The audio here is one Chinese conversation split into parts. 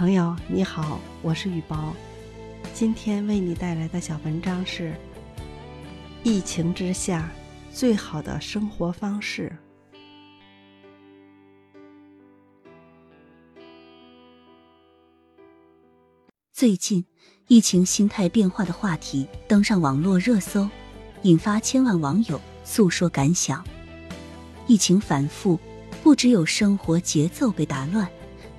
朋友你好，我是雨宝，今天为你带来的小文章是：疫情之下最好的生活方式。最近，疫情心态变化的话题登上网络热搜，引发千万网友诉说感想。疫情反复，不只有生活节奏被打乱。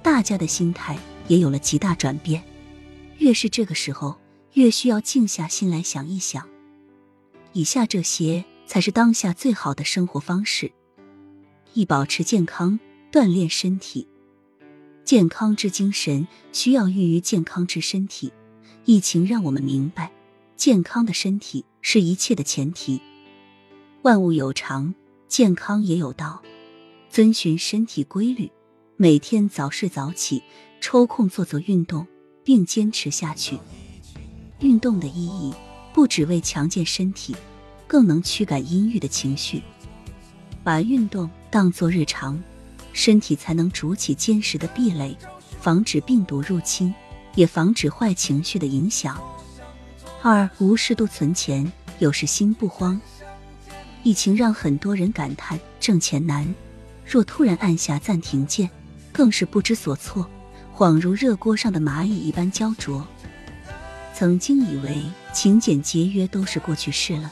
大家的心态也有了极大转变，越是这个时候，越需要静下心来想一想。以下这些才是当下最好的生活方式：一、保持健康，锻炼身体。健康之精神需要寓于健康之身体。疫情让我们明白，健康的身体是一切的前提。万物有常，健康也有道，遵循身体规律。每天早睡早起，抽空做做运动，并坚持下去。运动的意义不只为强健身体，更能驱赶阴郁的情绪。把运动当作日常，身体才能筑起坚实的壁垒，防止病毒入侵，也防止坏情绪的影响。二，无适度存钱，有时心不慌。疫情让很多人感叹挣钱难，若突然按下暂停键。更是不知所措，恍如热锅上的蚂蚁一般焦灼。曾经以为勤俭节约都是过去式了，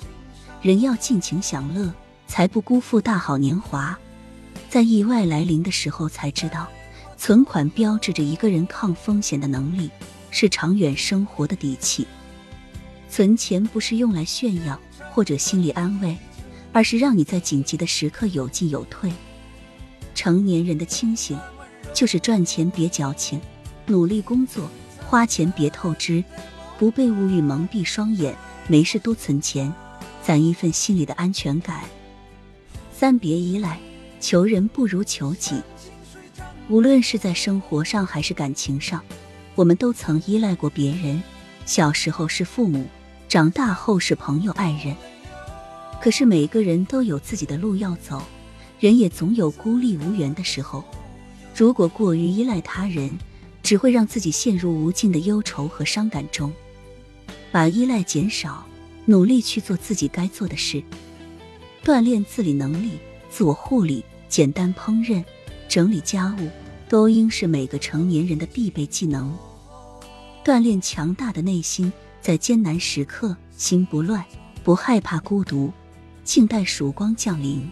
人要尽情享乐，才不辜负大好年华。在意外来临的时候，才知道存款标志着一个人抗风险的能力，是长远生活的底气。存钱不是用来炫耀或者心理安慰，而是让你在紧急的时刻有进有退。成年人的清醒。就是赚钱别矫情，努力工作，花钱别透支，不被物欲蒙蔽双眼，没事多存钱，攒一份心里的安全感。三别依赖，求人不如求己。无论是在生活上还是感情上，我们都曾依赖过别人。小时候是父母，长大后是朋友、爱人。可是每个人都有自己的路要走，人也总有孤立无援的时候。如果过于依赖他人，只会让自己陷入无尽的忧愁和伤感中。把依赖减少，努力去做自己该做的事，锻炼自理能力、自我护理、简单烹饪、整理家务，都应是每个成年人的必备技能。锻炼强大的内心，在艰难时刻心不乱，不害怕孤独，静待曙光降临。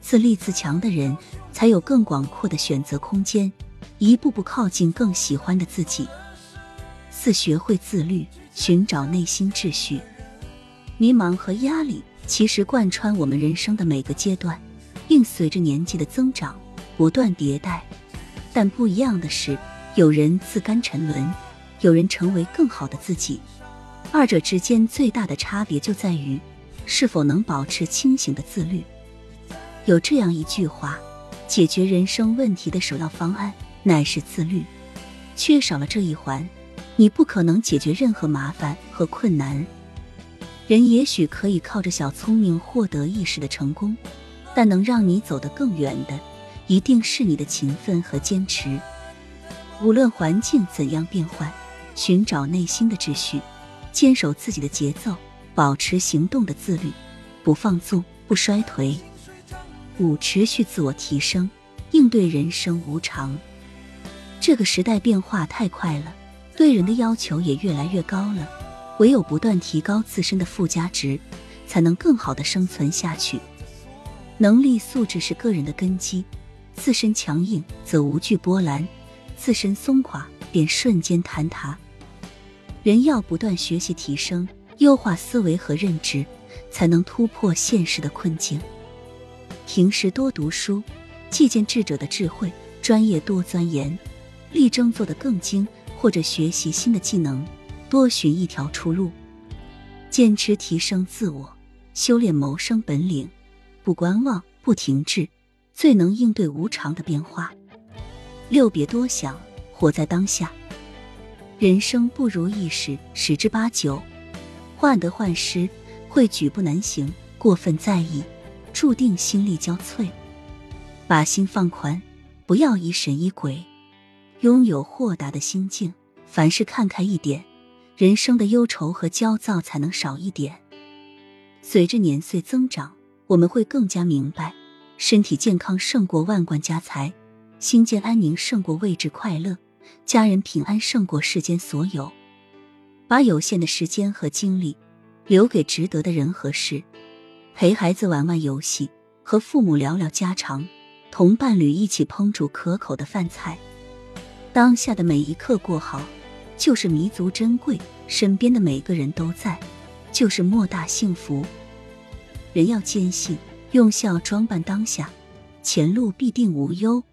自立自强的人，才有更广阔的选择空间，一步步靠近更喜欢的自己。四、学会自律，寻找内心秩序。迷茫和压力其实贯穿我们人生的每个阶段，并随着年纪的增长不断迭代。但不一样的是，有人自甘沉沦，有人成为更好的自己。二者之间最大的差别就在于，是否能保持清醒的自律。有这样一句话：解决人生问题的首要方案乃是自律。缺少了这一环，你不可能解决任何麻烦和困难。人也许可以靠着小聪明获得一时的成功，但能让你走得更远的，一定是你的勤奋和坚持。无论环境怎样变换，寻找内心的秩序，坚守自己的节奏，保持行动的自律，不放纵，不衰颓。五、持续自我提升，应对人生无常。这个时代变化太快了，对人的要求也越来越高了。唯有不断提高自身的附加值，才能更好的生存下去。能力素质是个人的根基，自身强硬则无惧波澜，自身松垮便瞬间坍塌。人要不断学习提升，优化思维和认知，才能突破现实的困境。平时多读书，借鉴智者的智慧；专业多钻研，力争做得更精，或者学习新的技能，多寻一条出路。坚持提升自我，修炼谋生本领，不观望，不停滞，最能应对无常的变化。六，别多想，活在当下。人生不如意事十之八九，患得患失会举步难行，过分在意。注定心力交瘁，把心放宽，不要疑神疑鬼。拥有豁达的心境，凡事看开一点，人生的忧愁和焦躁才能少一点。随着年岁增长，我们会更加明白，身体健康胜过万贯家财，心间安宁胜过位置快乐，家人平安胜过世间所有。把有限的时间和精力留给值得的人和事，陪孩子玩玩游戏，和父母聊聊家常，同伴侣一起烹煮可口的饭菜。当下的每一刻过好，就是弥足珍贵；身边的每个人都在，就是莫大幸福。人要坚信，用笑装扮当下，前路必定无忧。